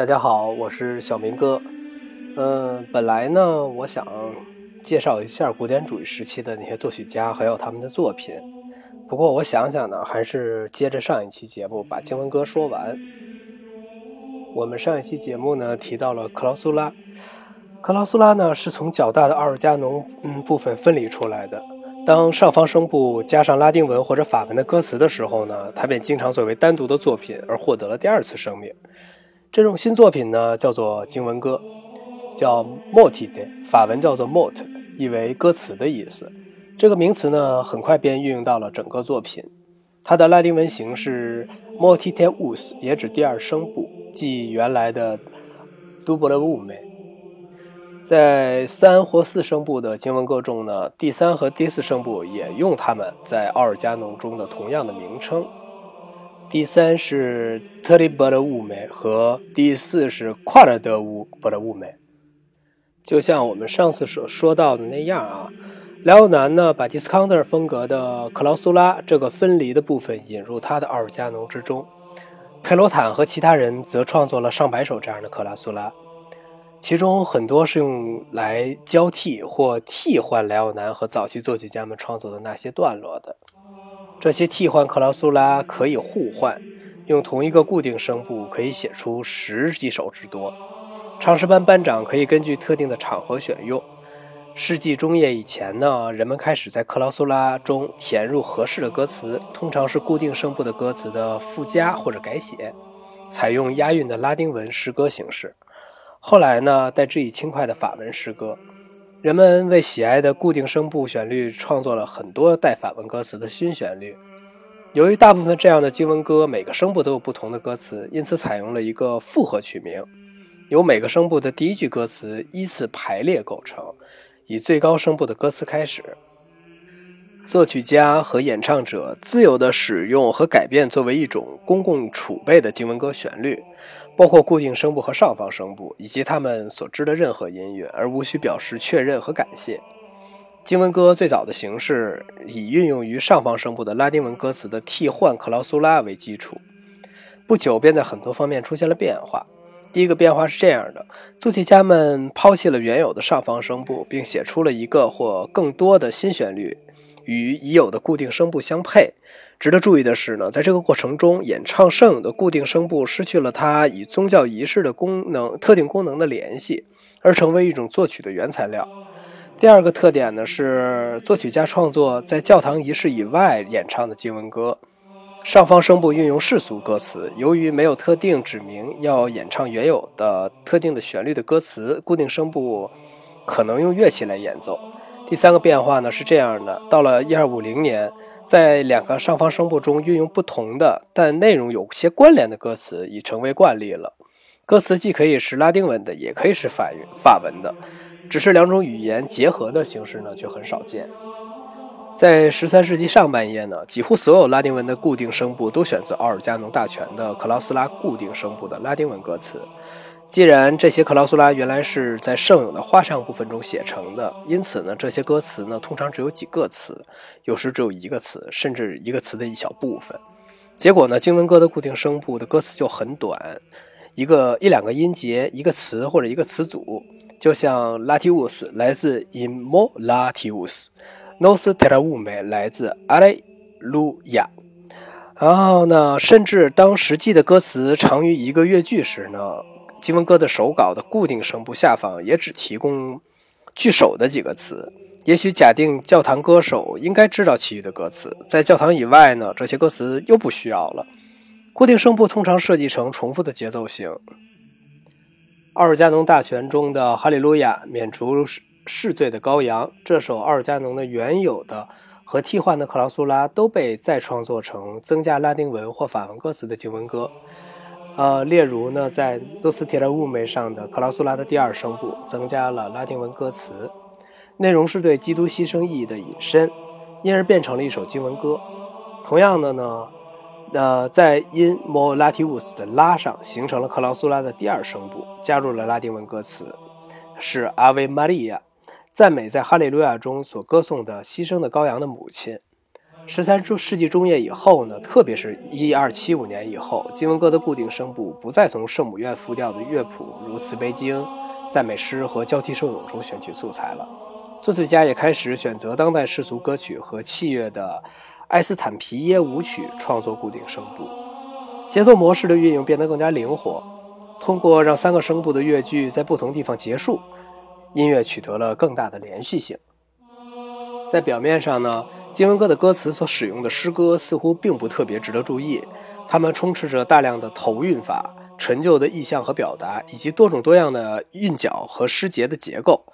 大家好，我是小明哥。嗯，本来呢，我想介绍一下古典主义时期的那些作曲家，还有他们的作品。不过我想想呢，还是接着上一期节目把经文歌说完。我们上一期节目呢提到了克劳苏拉，克劳苏拉呢是从较大的奥尔加农嗯部分分离出来的。当上方声部加上拉丁文或者法文的歌词的时候呢，它便经常作为单独的作品而获得了第二次生命。这种新作品呢，叫做经文歌，叫 motide，法文叫做 mot，意为歌词的意思。这个名词呢，很快便运用到了整个作品。它的拉丁文形式 motiteus 也指第二声部，即原来的 double ume。在三或四声部的经文歌中呢，第三和第四声部也用它们在奥尔加农中的同样的名称。第三是特里波的乌梅和第四是跨尔德乌波的乌梅，就像我们上次所说到的那样啊，莱奥南呢把迪斯康特风格的克劳苏拉这个分离的部分引入他的奥尔加农之中，佩罗坦和其他人则创作了上百首这样的克拉苏拉，其中很多是用来交替或替换莱奥南和早期作曲家们创作的那些段落的。这些替换克劳苏拉可以互换，用同一个固定声部可以写出十几首之多。唱诗班班长可以根据特定的场合选用。世纪中叶以前呢，人们开始在克劳苏拉中填入合适的歌词，通常是固定声部的歌词的附加或者改写，采用押韵的拉丁文诗歌形式。后来呢，代之以轻快的法文诗歌。人们为喜爱的固定声部旋律创作了很多带反文歌词的新旋律。由于大部分这样的经文歌每个声部都有不同的歌词，因此采用了一个复合曲名，由每个声部的第一句歌词依次排列构成，以最高声部的歌词开始。作曲家和演唱者自由地使用和改变作为一种公共储备的经文歌旋律。包括固定声部和上方声部，以及他们所知的任何音乐，而无需表示确认和感谢。经文歌最早的形式以运用于上方声部的拉丁文歌词的替换克劳苏拉为基础，不久便在很多方面出现了变化。第一个变化是这样的：作曲家们抛弃了原有的上方声部，并写出了一个或更多的新旋律，与已有的固定声部相配。值得注意的是呢，在这个过程中，演唱圣咏的固定声部失去了它与宗教仪式的功能、特定功能的联系，而成为一种作曲的原材料。第二个特点呢是，作曲家创作在教堂仪式以外演唱的经文歌，上方声部运用世俗歌词。由于没有特定指明要演唱原有的特定的旋律的歌词，固定声部可能用乐器来演奏。第三个变化呢是这样的：到了一二五零年。在两个上方声部中运用不同的但内容有些关联的歌词已成为惯例了。歌词既可以是拉丁文的，也可以是法语法文的，只是两种语言结合的形式呢却很少见。在十三世纪上半叶呢，几乎所有拉丁文的固定声部都选择奥尔加农大全的克劳斯拉固定声部的拉丁文歌词。既然这些克劳苏拉原来是在圣咏的花唱部分中写成的，因此呢，这些歌词呢通常只有几个词，有时只有一个词，甚至一个词的一小部分。结果呢，经文歌的固定声部的歌词就很短，一个一两个音节，一个词或者一个词组，就像 Latius 来自 In Mo Latius，Nos t e r a u m e 来自 Alleluia。然后呢，甚至当实际的歌词长于一个乐句时呢。经文歌的手稿的固定声部下方也只提供句首的几个词。也许假定教堂歌手应该知道其余的歌词，在教堂以外呢，这些歌词又不需要了。固定声部通常设计成重复的节奏型。奥尔加农大全中的《哈利路亚》免除世罪的羔羊，这首奥尔加农的原有的和替换的克劳苏拉都被再创作成增加拉丁文或法文歌词的经文歌。呃，例如呢，在多斯铁的雾梅上的克劳苏拉的第二声部增加了拉丁文歌词，内容是对基督牺牲意义的引申，因而变成了一首经文歌。同样的呢，呃，在因莫拉提乌斯的拉上形成了克劳苏拉的第二声部，加入了拉丁文歌词，是阿维玛利亚，赞美在哈利路亚中所歌颂的牺牲的羔羊的母亲。十三世纪中叶以后呢，特别是一二七五年以后，京文歌的固定声部不再从圣母院复调的乐谱，如慈悲经、赞美诗和交替圣咏中选取素材了。作曲家也开始选择当代世俗歌曲和器乐的埃斯坦皮耶舞曲创作固定声部，节奏模式的运用变得更加灵活。通过让三个声部的乐句在不同地方结束，音乐取得了更大的连续性。在表面上呢，经文歌的歌词所使用的诗歌似乎并不特别值得注意，它们充斥着大量的头韵法、陈旧的意象和表达，以及多种多样的韵脚和诗节的结构。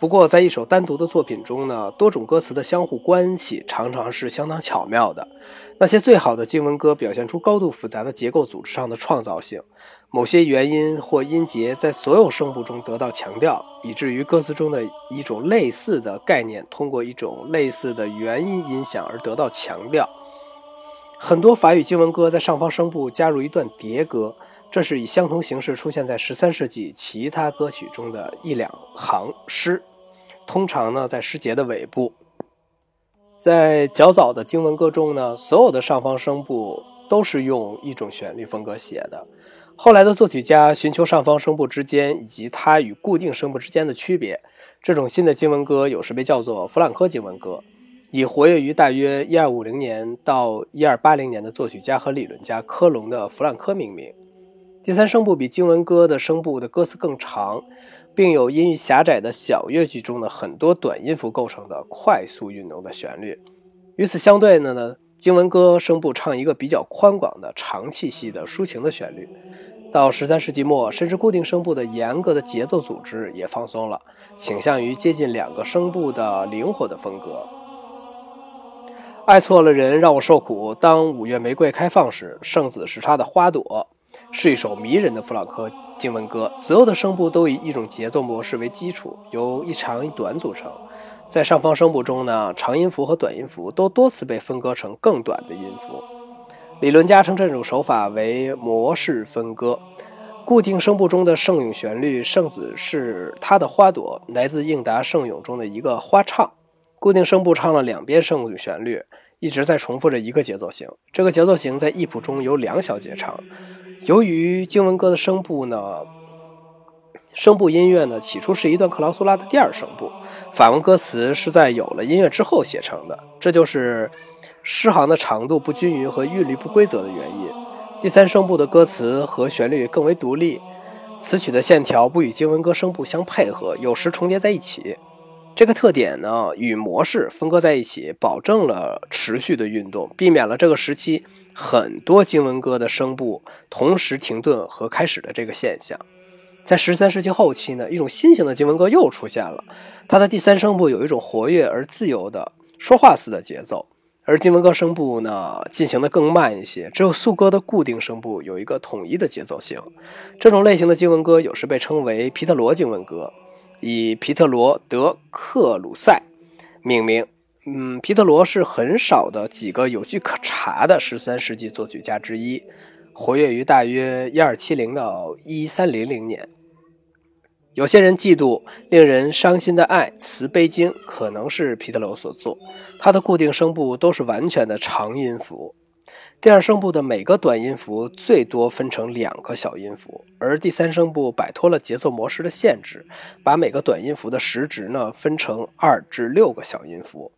不过，在一首单独的作品中呢，多种歌词的相互关系常常是相当巧妙的。那些最好的经文歌表现出高度复杂的结构组织上的创造性，某些元音或音节在所有声部中得到强调，以至于歌词中的一种类似的概念通过一种类似的元音音响而得到强调。很多法语经文歌在上方声部加入一段叠歌，这是以相同形式出现在十三世纪其他歌曲中的一两行诗，通常呢在诗节的尾部。在较早的经文歌中呢，所有的上方声部都是用一种旋律风格写的。后来的作曲家寻求上方声部之间以及它与固定声部之间的区别。这种新的经文歌有时被叫做弗朗科经文歌，以活跃于大约一二五零年到一二八零年的作曲家和理论家科隆的弗朗科命名。第三声部比经文歌的声部的歌词更长。并有因于狭窄的小乐句中的很多短音符构成的快速运动的旋律。与此相对的呢，经文歌声部唱一个比较宽广的长气息的抒情的旋律。到十三世纪末，甚至固定声部的严格的节奏组织也放松了，倾向于接近两个声部的灵活的风格。爱错了人，让我受苦。当五月玫瑰开放时，圣子是它的花朵。是一首迷人的弗朗科经文歌，所有的声部都以一种节奏模式为基础，由一长一短组成。在上方声部中呢，长音符和短音符都多次被分割成更短的音符。理论家称这种手法为模式分割。固定声部中的圣咏旋律，圣子是它的花朵，来自应答圣咏中的一个花唱。固定声部唱了两遍圣咏旋律，一直在重复着一个节奏型。这个节奏型在译谱中有两小节长。由于经文歌的声部呢，声部音乐呢，起初是一段克劳苏拉的第二声部，法文歌词是在有了音乐之后写成的，这就是诗行的长度不均匀和韵律不规则的原因。第三声部的歌词和旋律更为独立，词曲的线条不与经文歌声部相配合，有时重叠在一起。这个特点呢，与模式分割在一起，保证了持续的运动，避免了这个时期。很多经文歌的声部同时停顿和开始的这个现象，在十三世纪后期呢，一种新型的经文歌又出现了。它的第三声部有一种活跃而自由的说话似的节奏，而经文歌声部呢进行的更慢一些。只有颂歌的固定声部有一个统一的节奏性。这种类型的经文歌有时被称为皮特罗经文歌，以皮特罗·德克鲁塞命名。嗯，皮特罗是很少的几个有据可查的十三世纪作曲家之一，活跃于大约一二七零到一三零零年。有些人嫉妒《令人伤心的爱》慈悲经可能是皮特罗所作，他的固定声部都是完全的长音符，第二声部的每个短音符最多分成两个小音符，而第三声部摆脱了节奏模式的限制，把每个短音符的时值呢分成二至六个小音符。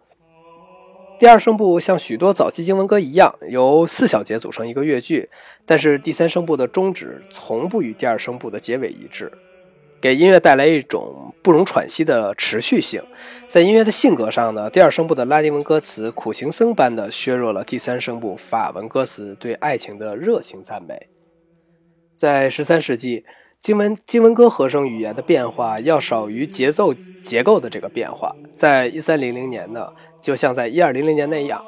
第二声部像许多早期经文歌一样，由四小节组成一个乐句，但是第三声部的终止从不与第二声部的结尾一致，给音乐带来一种不容喘息的持续性。在音乐的性格上呢，第二声部的拉丁文歌词苦行僧般的削弱了第三声部法文歌词对爱情的热情赞美。在十三世纪，经文经文歌和声语言的变化要少于节奏结构的这个变化。在一三零零年呢。就像在一二零零年那样，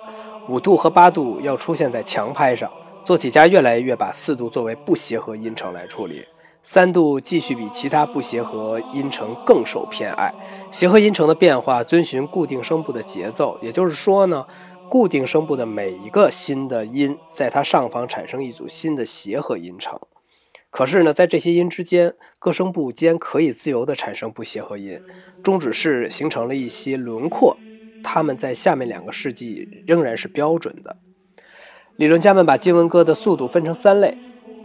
五度和八度要出现在强拍上。作曲家越来越把四度作为不协和音程来处理，三度继续比其他不协和音程更受偏爱。协和音程的变化遵循固定声部的节奏，也就是说呢，固定声部的每一个新的音，在它上方产生一组新的协和音程。可是呢，在这些音之间，各声部间可以自由地产生不协和音，终止式形成了一些轮廓。它们在下面两个世纪仍然是标准的。理论家们把经文歌的速度分成三类：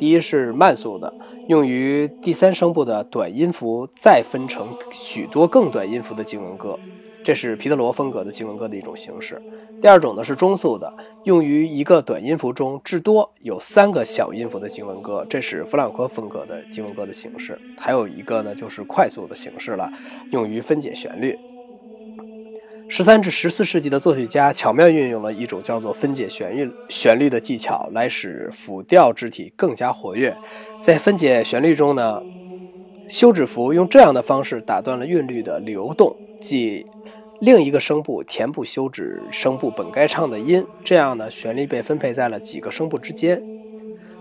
第一是慢速的，用于第三声部的短音符，再分成许多更短音符的经文歌。这是皮特罗风格的经文歌的一种形式。第二种呢是中速的，用于一个短音符中至多有三个小音符的经文歌，这是弗朗科风格的经文歌的形式。还有一个呢就是快速的形式了，用于分解旋律。十三至十四世纪的作曲家巧妙运用了一种叫做分解旋律旋律的技巧，来使辅调肢体更加活跃。在分解旋律中呢，休止符用这样的方式打断了韵律的流动，即。另一个声部填补休止声部本该唱的音，这样呢，旋律被分配在了几个声部之间。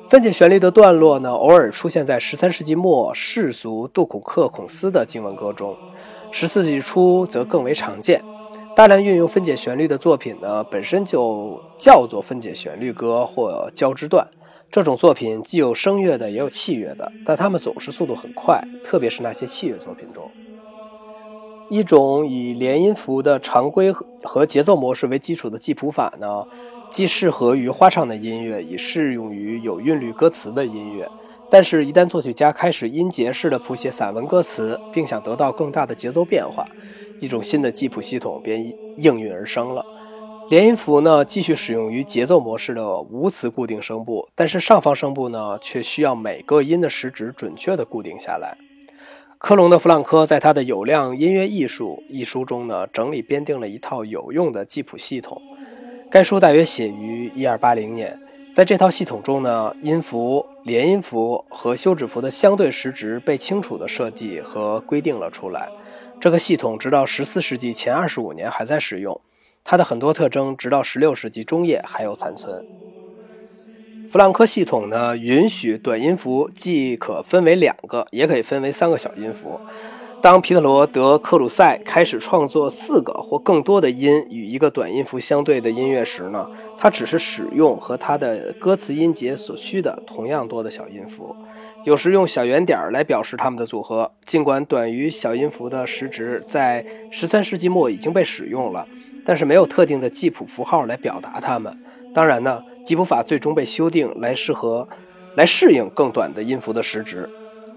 分解旋律的段落呢，偶尔出现在十三世纪末世俗杜孔克孔斯的经文歌中，十四世纪初则更为常见。大量运用分解旋律的作品呢，本身就叫做分解旋律歌或交织段。这种作品既有声乐的，也有器乐的，但它们总是速度很快，特别是那些器乐作品中。一种以连音符的常规和节奏模式为基础的记谱法呢，既适合于花唱的音乐，也适用于有韵律歌词的音乐。但是，一旦作曲家开始音节式的谱写散文歌词，并想得到更大的节奏变化，一种新的记谱系统便应运而生了。连音符呢，继续使用于节奏模式的无词固定声部，但是上方声部呢，却需要每个音的时值准确地固定下来。科隆的弗朗科在他的《有量音乐艺术》一书中呢，整理编定了一套有用的记谱系统。该书大约写于1280年。在这套系统中呢，音符、连音符和休止符的相对时值被清楚地设计和规定了出来。这个系统直到14世纪前25年还在使用，它的很多特征直到16世纪中叶还有残存。弗朗科系统呢，允许短音符既可分为两个，也可以分为三个小音符。当皮特罗德克鲁塞开始创作四个或更多的音与一个短音符相对的音乐时呢，他只是使用和他的歌词音节所需的同样多的小音符，有时用小圆点来表示它们的组合。尽管短于小音符的时值在十三世纪末已经被使用了，但是没有特定的记谱符号来表达它们。当然呢。记谱法最终被修订来适合、来适应更短的音符的时值。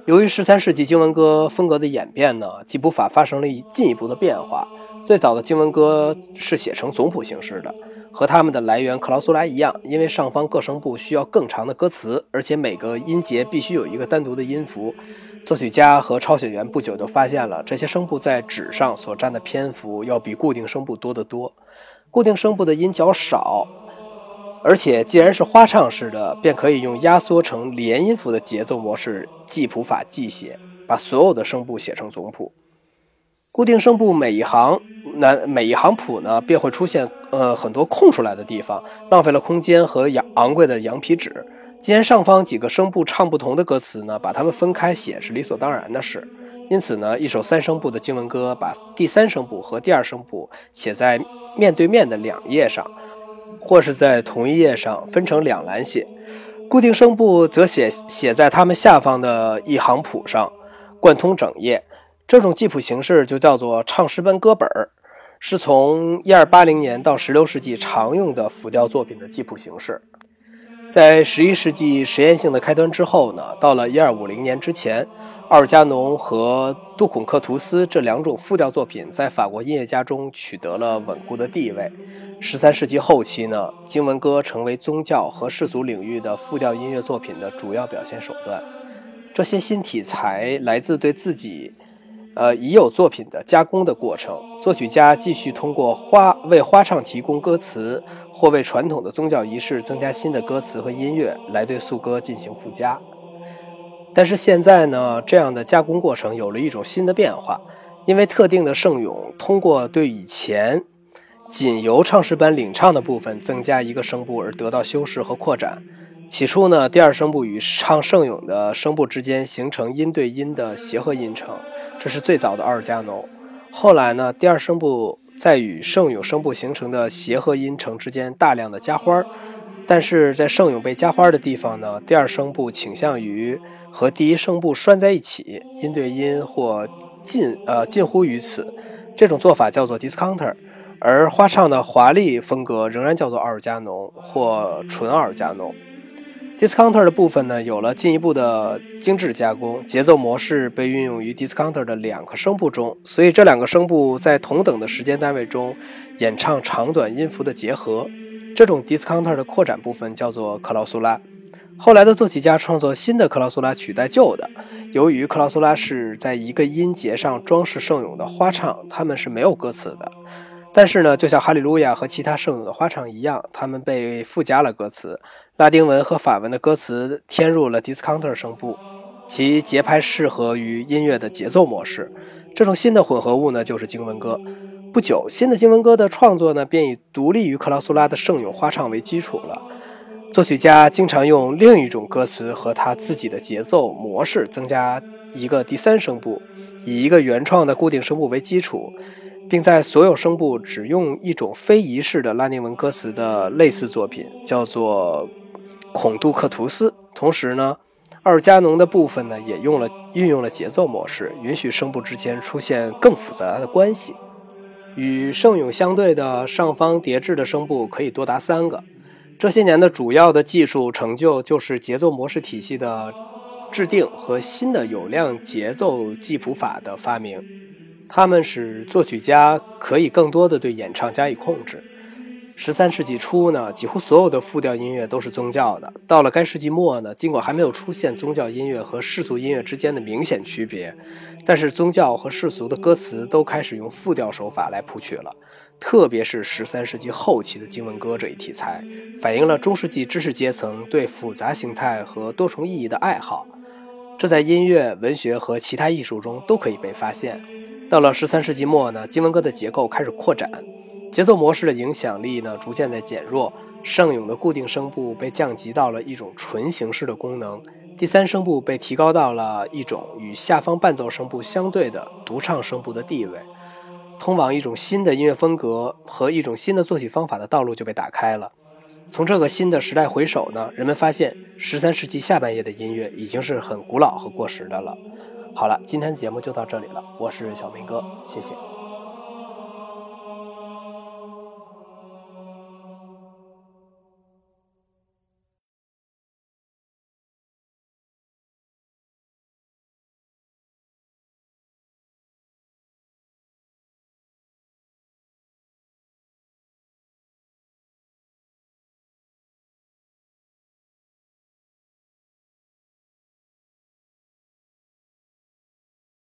由于十三世纪经文歌风格的演变呢，记谱法发生了一进一步的变化。最早的经文歌是写成总谱形式的，和他们的来源克劳苏拉一样，因为上方各声部需要更长的歌词，而且每个音节必须有一个单独的音符。作曲家和抄写员不久就发现了，这些声部在纸上所占的篇幅要比固定声部多得多。固定声部的音较少。而且，既然是花唱式的，便可以用压缩成连音符的节奏模式记谱法记写，把所有的声部写成总谱。固定声部每一行，那每一行谱呢，便会出现呃很多空出来的地方，浪费了空间和昂昂贵的羊皮纸。既然上方几个声部唱不同的歌词呢，把它们分开写是理所当然的事。因此呢，一首三声部的经文歌，把第三声部和第二声部写在面对面的两页上。或是在同一页上分成两栏写，固定声部则写写在它们下方的一行谱上，贯通整页。这种记谱形式就叫做唱诗班歌本儿，是从一二八零年到十六世纪常用的辅调作品的记谱形式。在十一世纪实验性的开端之后呢，到了一二五零年之前，奥尔加农和杜孔克图斯这两种复调作品在法国音乐家中取得了稳固的地位。十三世纪后期呢，经文歌成为宗教和世俗领域的复调音乐作品的主要表现手段。这些新题材来自对自己，呃已有作品的加工的过程。作曲家继续通过花为花唱提供歌词，或为传统的宗教仪式增加新的歌词和音乐，来对素歌进行附加。但是现在呢，这样的加工过程有了一种新的变化，因为特定的圣咏通过对以前。仅由唱诗班领唱的部分增加一个声部而得到修饰和扩展。起初呢，第二声部与唱圣咏的声部之间形成音对音的协和音程，这是最早的阿尔加农。后来呢，第二声部在与圣咏声部形成的协和音程之间大量的加花儿，但是在圣咏被加花的地方呢，第二声部倾向于和第一声部拴在一起，音对音或近呃近乎于此。这种做法叫做 discounter。而花唱的华丽风格仍然叫做奥尔加农或纯奥尔加农。Discounter 的部分呢，有了进一步的精致加工，节奏模式被运用于 Discounter 的两个声部中，所以这两个声部在同等的时间单位中演唱长短音符的结合。这种 Discounter 的扩展部分叫做克劳苏拉。后来的作曲家创作新的克劳苏拉取代旧的。由于克劳苏拉是在一个音节上装饰圣咏的花唱，它们是没有歌词的。但是呢，就像哈利路亚和其他圣咏的花唱一样，它们被附加了歌词。拉丁文和法文的歌词添入了 discounter 声部，其节拍适合于音乐的节奏模式。这种新的混合物呢，就是经文歌。不久，新的经文歌的创作呢，便以独立于克劳苏拉的圣咏花唱为基础了。作曲家经常用另一种歌词和他自己的节奏模式增加一个第三声部，以一个原创的固定声部为基础。并在所有声部只用一种非仪式的拉丁文歌词的类似作品，叫做《孔杜克图斯》。同时呢，奥尔加农的部分呢也用了运用了节奏模式，允许声部之间出现更复杂的关系。与圣咏相对的上方叠置的声部可以多达三个。这些年的主要的技术成就就是节奏模式体系的制定和新的有量节奏记谱法的发明。他们使作曲家可以更多的对演唱加以控制。十三世纪初呢，几乎所有的复调音乐都是宗教的。到了该世纪末呢，尽管还没有出现宗教音乐和世俗音乐之间的明显区别，但是宗教和世俗的歌词都开始用复调手法来谱曲了。特别是十三世纪后期的经文歌这一题材，反映了中世纪知识阶层对复杂形态和多重意义的爱好。这在音乐、文学和其他艺术中都可以被发现。到了十三世纪末呢，经文歌的结构开始扩展，节奏模式的影响力呢逐渐在减弱，圣咏的固定声部被降级到了一种纯形式的功能，第三声部被提高到了一种与下方伴奏声部相对的独唱声部的地位，通往一种新的音乐风格和一种新的作曲方法的道路就被打开了。从这个新的时代回首呢，人们发现十三世纪下半叶的音乐已经是很古老和过时的了。好了，今天的节目就到这里了。我是小明哥，谢谢。